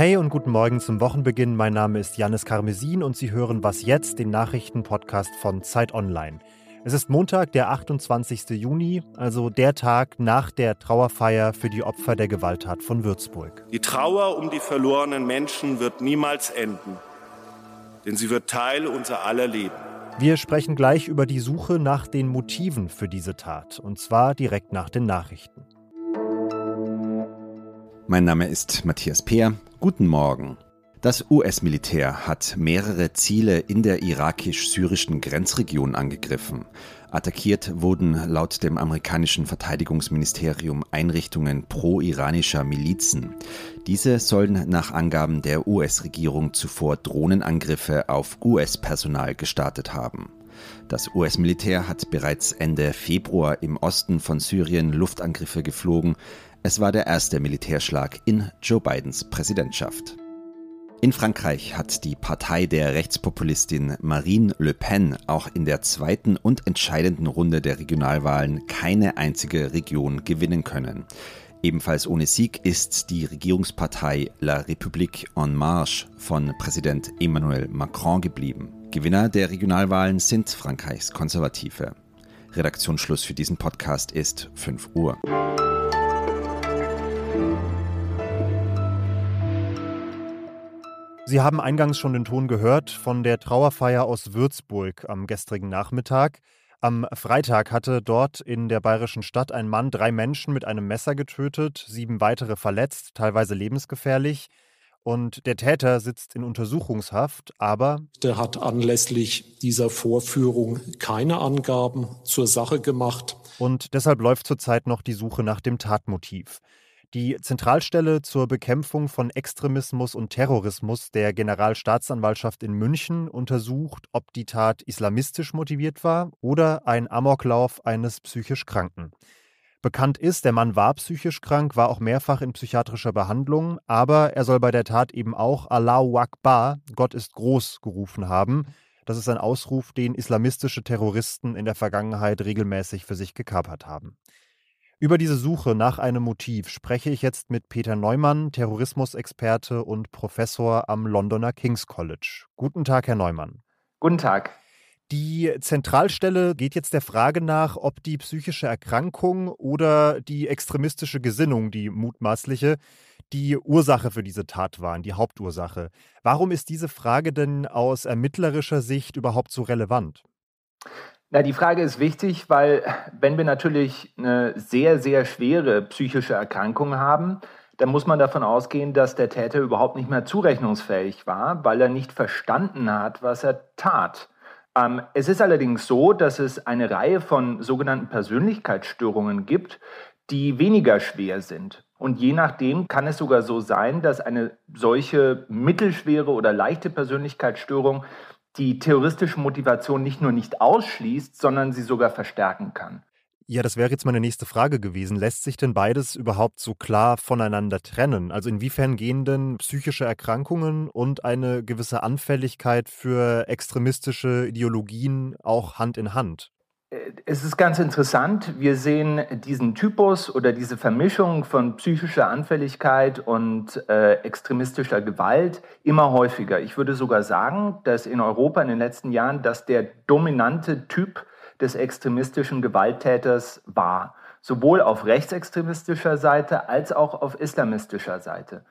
Hey und guten Morgen zum Wochenbeginn. Mein Name ist Janis Karmesin und Sie hören Was jetzt, den Nachrichtenpodcast von Zeit Online. Es ist Montag, der 28. Juni, also der Tag nach der Trauerfeier für die Opfer der Gewalttat von Würzburg. Die Trauer um die verlorenen Menschen wird niemals enden, denn sie wird Teil unser aller Leben. Wir sprechen gleich über die Suche nach den Motiven für diese Tat, und zwar direkt nach den Nachrichten. Mein Name ist Matthias Peer. Guten Morgen. Das US-Militär hat mehrere Ziele in der irakisch-syrischen Grenzregion angegriffen. Attackiert wurden laut dem amerikanischen Verteidigungsministerium Einrichtungen pro-iranischer Milizen. Diese sollen nach Angaben der US-Regierung zuvor Drohnenangriffe auf US-Personal gestartet haben. Das US-Militär hat bereits Ende Februar im Osten von Syrien Luftangriffe geflogen. Es war der erste Militärschlag in Joe Bidens Präsidentschaft. In Frankreich hat die Partei der Rechtspopulistin Marine Le Pen auch in der zweiten und entscheidenden Runde der Regionalwahlen keine einzige Region gewinnen können. Ebenfalls ohne Sieg ist die Regierungspartei La République en Marche von Präsident Emmanuel Macron geblieben. Gewinner der Regionalwahlen sind Frankreichs Konservative. Redaktionsschluss für diesen Podcast ist 5 Uhr. Sie haben eingangs schon den Ton gehört von der Trauerfeier aus Würzburg am gestrigen Nachmittag. Am Freitag hatte dort in der bayerischen Stadt ein Mann drei Menschen mit einem Messer getötet, sieben weitere verletzt, teilweise lebensgefährlich. Und der Täter sitzt in Untersuchungshaft, aber. Der hat anlässlich dieser Vorführung keine Angaben zur Sache gemacht. Und deshalb läuft zurzeit noch die Suche nach dem Tatmotiv. Die Zentralstelle zur Bekämpfung von Extremismus und Terrorismus der Generalstaatsanwaltschaft in München untersucht, ob die Tat islamistisch motiviert war oder ein Amoklauf eines psychisch Kranken. Bekannt ist, der Mann war psychisch krank, war auch mehrfach in psychiatrischer Behandlung, aber er soll bei der Tat eben auch Allahu Akbar, Gott ist groß, gerufen haben. Das ist ein Ausruf, den islamistische Terroristen in der Vergangenheit regelmäßig für sich gekapert haben. Über diese Suche nach einem Motiv spreche ich jetzt mit Peter Neumann, Terrorismusexperte und Professor am Londoner King's College. Guten Tag, Herr Neumann. Guten Tag. Die Zentralstelle geht jetzt der Frage nach, ob die psychische Erkrankung oder die extremistische Gesinnung, die mutmaßliche, die Ursache für diese Tat waren, die Hauptursache. Warum ist diese Frage denn aus ermittlerischer Sicht überhaupt so relevant? Na, die Frage ist wichtig, weil wenn wir natürlich eine sehr, sehr schwere psychische Erkrankung haben, dann muss man davon ausgehen, dass der Täter überhaupt nicht mehr zurechnungsfähig war, weil er nicht verstanden hat, was er tat. Ähm, es ist allerdings so, dass es eine Reihe von sogenannten Persönlichkeitsstörungen gibt, die weniger schwer sind. Und je nachdem kann es sogar so sein, dass eine solche mittelschwere oder leichte Persönlichkeitsstörung die terroristische Motivation nicht nur nicht ausschließt, sondern sie sogar verstärken kann. Ja, das wäre jetzt meine nächste Frage gewesen. Lässt sich denn beides überhaupt so klar voneinander trennen? Also inwiefern gehen denn psychische Erkrankungen und eine gewisse Anfälligkeit für extremistische Ideologien auch Hand in Hand? Es ist ganz interessant. Wir sehen diesen Typus oder diese Vermischung von psychischer Anfälligkeit und äh, extremistischer Gewalt immer häufiger. Ich würde sogar sagen, dass in Europa in den letzten Jahren das der dominante Typ des extremistischen Gewalttäters war. Sowohl auf rechtsextremistischer Seite als auch auf islamistischer Seite.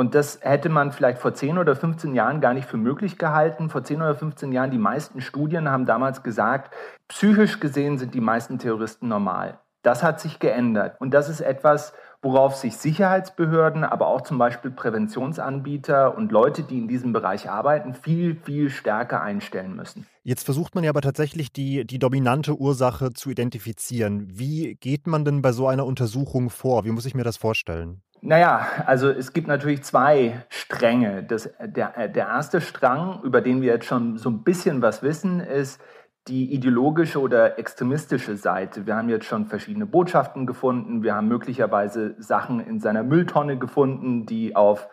Und das hätte man vielleicht vor 10 oder 15 Jahren gar nicht für möglich gehalten. Vor 10 oder 15 Jahren, die meisten Studien haben damals gesagt, psychisch gesehen sind die meisten Terroristen normal. Das hat sich geändert. Und das ist etwas, worauf sich Sicherheitsbehörden, aber auch zum Beispiel Präventionsanbieter und Leute, die in diesem Bereich arbeiten, viel, viel stärker einstellen müssen. Jetzt versucht man ja aber tatsächlich die, die dominante Ursache zu identifizieren. Wie geht man denn bei so einer Untersuchung vor? Wie muss ich mir das vorstellen? Naja, also es gibt natürlich zwei Stränge. Das, der, der erste Strang, über den wir jetzt schon so ein bisschen was wissen, ist die ideologische oder extremistische Seite. Wir haben jetzt schon verschiedene Botschaften gefunden. Wir haben möglicherweise Sachen in seiner Mülltonne gefunden, die auf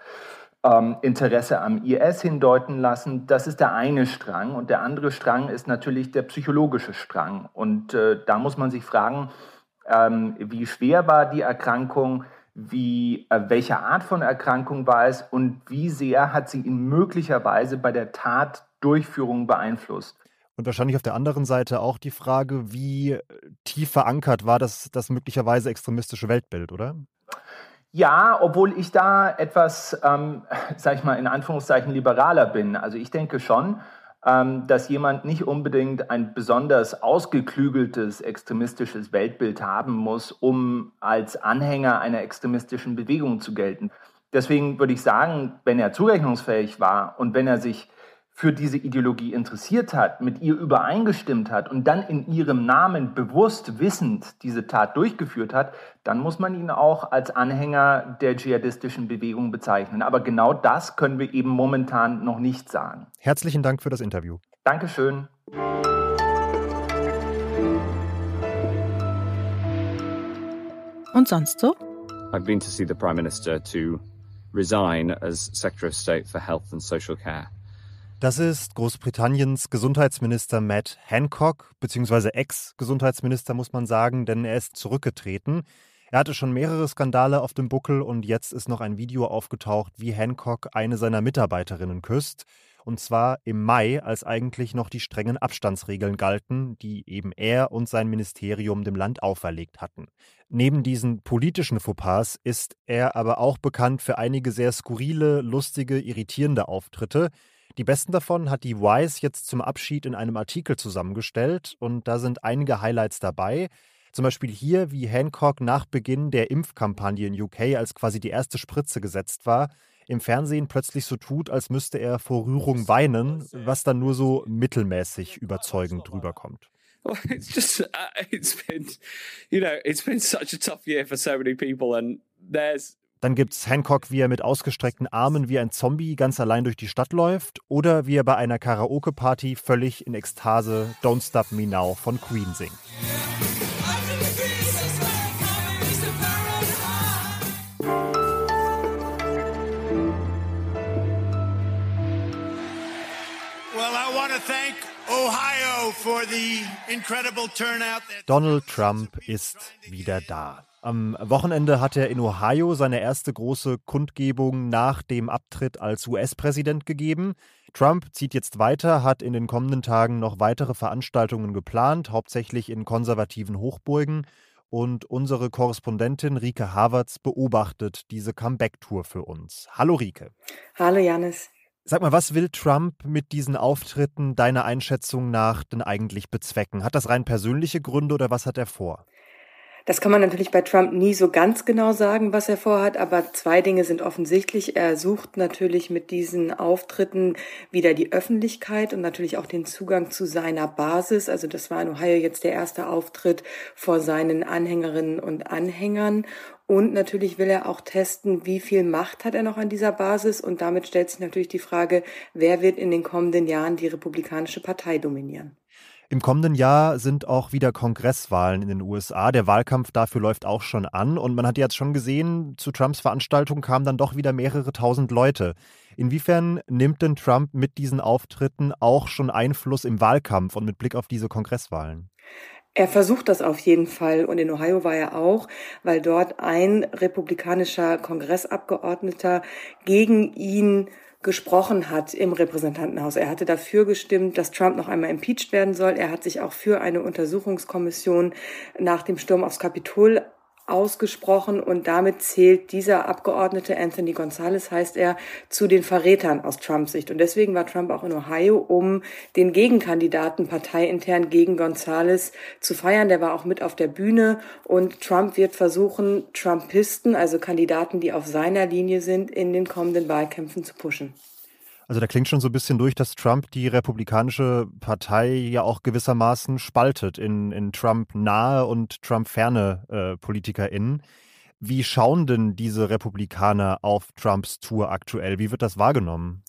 ähm, Interesse am IS hindeuten lassen. Das ist der eine Strang. Und der andere Strang ist natürlich der psychologische Strang. Und äh, da muss man sich fragen, Ähm, wie schwer war die Erkrankung? Wie, äh, welche Art von Erkrankung war es und wie sehr hat sie ihn möglicherweise bei der Tatdurchführung beeinflusst? Und wahrscheinlich auf der anderen Seite auch die Frage, wie äh, tief verankert war das, das möglicherweise extremistische Weltbild, oder? Ja, obwohl ich da etwas, ähm, sag ich mal, in Anführungszeichen liberaler bin. Also ich denke schon, dass jemand nicht unbedingt ein besonders ausgeklügeltes extremistisches Weltbild haben muss, um als Anhänger einer extremistischen Bewegung zu gelten. Deswegen würde ich sagen, wenn er zurechnungsfähig war und wenn er sich für diese Ideologie interessiert hat, mit ihr übereingestimmt hat und dann in ihrem Namen bewusst wissend diese Tat durchgeführt hat, dann muss man ihn auch als Anhänger der dschihadistischen Bewegung bezeichnen. Aber genau das können wir eben momentan noch nicht sagen. Herzlichen Dank für das Interview. Dankeschön. Und sonst so? I've been to see the Prime Minister to resign as Secretary of State for Health and Social Care. Das ist Großbritanniens Gesundheitsminister Matt Hancock, beziehungsweise Ex-Gesundheitsminister, muss man sagen, denn er ist zurückgetreten. Er hatte schon mehrere Skandale auf dem Buckel und jetzt ist noch ein Video aufgetaucht, wie Hancock eine seiner Mitarbeiterinnen küsst. Und zwar im Mai, als eigentlich noch die strengen Abstandsregeln galten, die eben er und sein Ministerium dem Land auferlegt hatten. Neben diesen politischen Fauxpas ist er aber auch bekannt für einige sehr skurrile, lustige, irritierende Auftritte. Die besten davon hat die Wise jetzt zum Abschied in einem Artikel zusammengestellt und da sind einige Highlights dabei. Zum Beispiel hier, wie Hancock nach Beginn der Impfkampagne in UK, als quasi die erste Spritze gesetzt war, im Fernsehen plötzlich so tut, als müsste er vor Rührung weinen, was dann nur so mittelmäßig überzeugend rüberkommt. Well, it's just uh, it's been, you know, it's been such a tough year for so many people, and there's dann gibt es Hancock, wie er mit ausgestreckten Armen wie ein Zombie ganz allein durch die Stadt läuft oder wie er bei einer Karaoke-Party völlig in Ekstase Don't Stop Me Now von Queen singt. Donald Trump ist wieder da. Am Wochenende hat er in Ohio seine erste große Kundgebung nach dem Abtritt als US-Präsident gegeben. Trump zieht jetzt weiter, hat in den kommenden Tagen noch weitere Veranstaltungen geplant, hauptsächlich in konservativen Hochburgen. Und unsere Korrespondentin Rike Havertz beobachtet diese Comeback-Tour für uns. Hallo Rike. Hallo Janis. Sag mal, was will Trump mit diesen Auftritten deiner Einschätzung nach denn eigentlich bezwecken? Hat das rein persönliche Gründe oder was hat er vor? Das kann man natürlich bei Trump nie so ganz genau sagen, was er vorhat, aber zwei Dinge sind offensichtlich. Er sucht natürlich mit diesen Auftritten wieder die Öffentlichkeit und natürlich auch den Zugang zu seiner Basis. Also das war in Ohio jetzt der erste Auftritt vor seinen Anhängerinnen und Anhängern. Und natürlich will er auch testen, wie viel Macht hat er noch an dieser Basis. Und damit stellt sich natürlich die Frage, wer wird in den kommenden Jahren die Republikanische Partei dominieren. Im kommenden Jahr sind auch wieder Kongresswahlen in den USA. Der Wahlkampf dafür läuft auch schon an. Und man hat jetzt schon gesehen, zu Trumps Veranstaltung kamen dann doch wieder mehrere tausend Leute. Inwiefern nimmt denn Trump mit diesen Auftritten auch schon Einfluss im Wahlkampf und mit Blick auf diese Kongresswahlen? Er versucht das auf jeden Fall und in Ohio war er auch, weil dort ein republikanischer Kongressabgeordneter gegen ihn gesprochen hat im Repräsentantenhaus. Er hatte dafür gestimmt, dass Trump noch einmal impeached werden soll. Er hat sich auch für eine Untersuchungskommission nach dem Sturm aufs Kapitol ausgesprochen und damit zählt dieser Abgeordnete Anthony Gonzalez, heißt er, zu den Verrätern aus Trumps Sicht. Und deswegen war Trump auch in Ohio, um den Gegenkandidaten parteiintern gegen Gonzalez zu feiern. Der war auch mit auf der Bühne und Trump wird versuchen, Trumpisten, also Kandidaten, die auf seiner Linie sind, in den kommenden Wahlkämpfen zu pushen. Also da klingt schon so ein bisschen durch, dass Trump die Republikanische Partei ja auch gewissermaßen spaltet in, in Trump-nahe und Trump-ferne äh, PolitikerInnen. Wie schauen denn diese Republikaner auf Trumps Tour aktuell? Wie wird das wahrgenommen?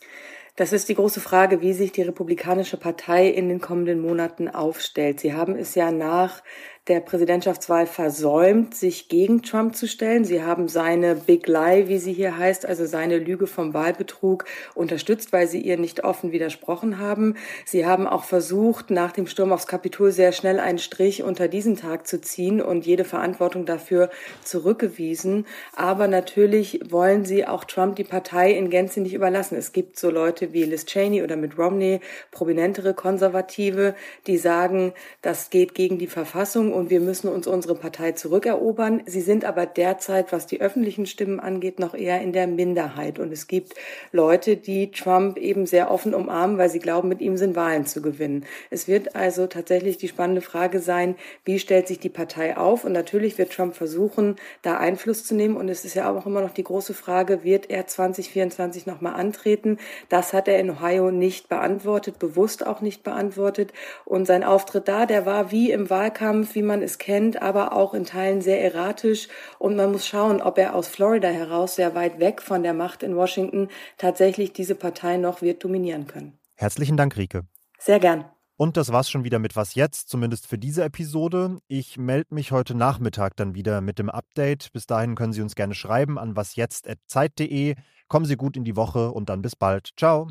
Das ist die große Frage, wie sich die Republikanische Partei in den kommenden Monaten aufstellt. Sie haben es ja nach der Präsidentschaftswahl versäumt, sich gegen Trump zu stellen. Sie haben seine Big Lie, wie sie hier heißt, also seine Lüge vom Wahlbetrug unterstützt, weil sie ihr nicht offen widersprochen haben. Sie haben auch versucht, nach dem Sturm aufs Kapitol sehr schnell einen Strich unter diesen Tag zu ziehen und jede Verantwortung dafür zurückgewiesen. Aber natürlich wollen sie auch Trump die Partei in Gänze nicht überlassen. Es gibt so Leute wie Liz Cheney oder Mitt Romney, prominentere Konservative, die sagen, das geht gegen die Verfassung und wir müssen uns unsere Partei zurückerobern. Sie sind aber derzeit, was die öffentlichen Stimmen angeht, noch eher in der Minderheit. Und es gibt Leute, die Trump eben sehr offen umarmen, weil sie glauben, mit ihm sind Wahlen zu gewinnen. Es wird also tatsächlich die spannende Frage sein, wie stellt sich die Partei auf? Und natürlich wird Trump versuchen, da Einfluss zu nehmen. Und es ist ja auch immer noch die große Frage, wird er 2024 nochmal antreten? Das hat er in Ohio nicht beantwortet, bewusst auch nicht beantwortet. Und sein Auftritt da, der war wie im Wahlkampf, wie man es kennt, aber auch in Teilen sehr erratisch. Und man muss schauen, ob er aus Florida heraus, sehr weit weg von der Macht in Washington, tatsächlich diese Partei noch wird dominieren können. Herzlichen Dank, Rike. Sehr gern. Und das war's schon wieder mit Was jetzt, zumindest für diese Episode. Ich melde mich heute Nachmittag dann wieder mit dem Update. Bis dahin können Sie uns gerne schreiben an wasjetzt.zeit.de. Kommen Sie gut in die Woche und dann bis bald. Ciao.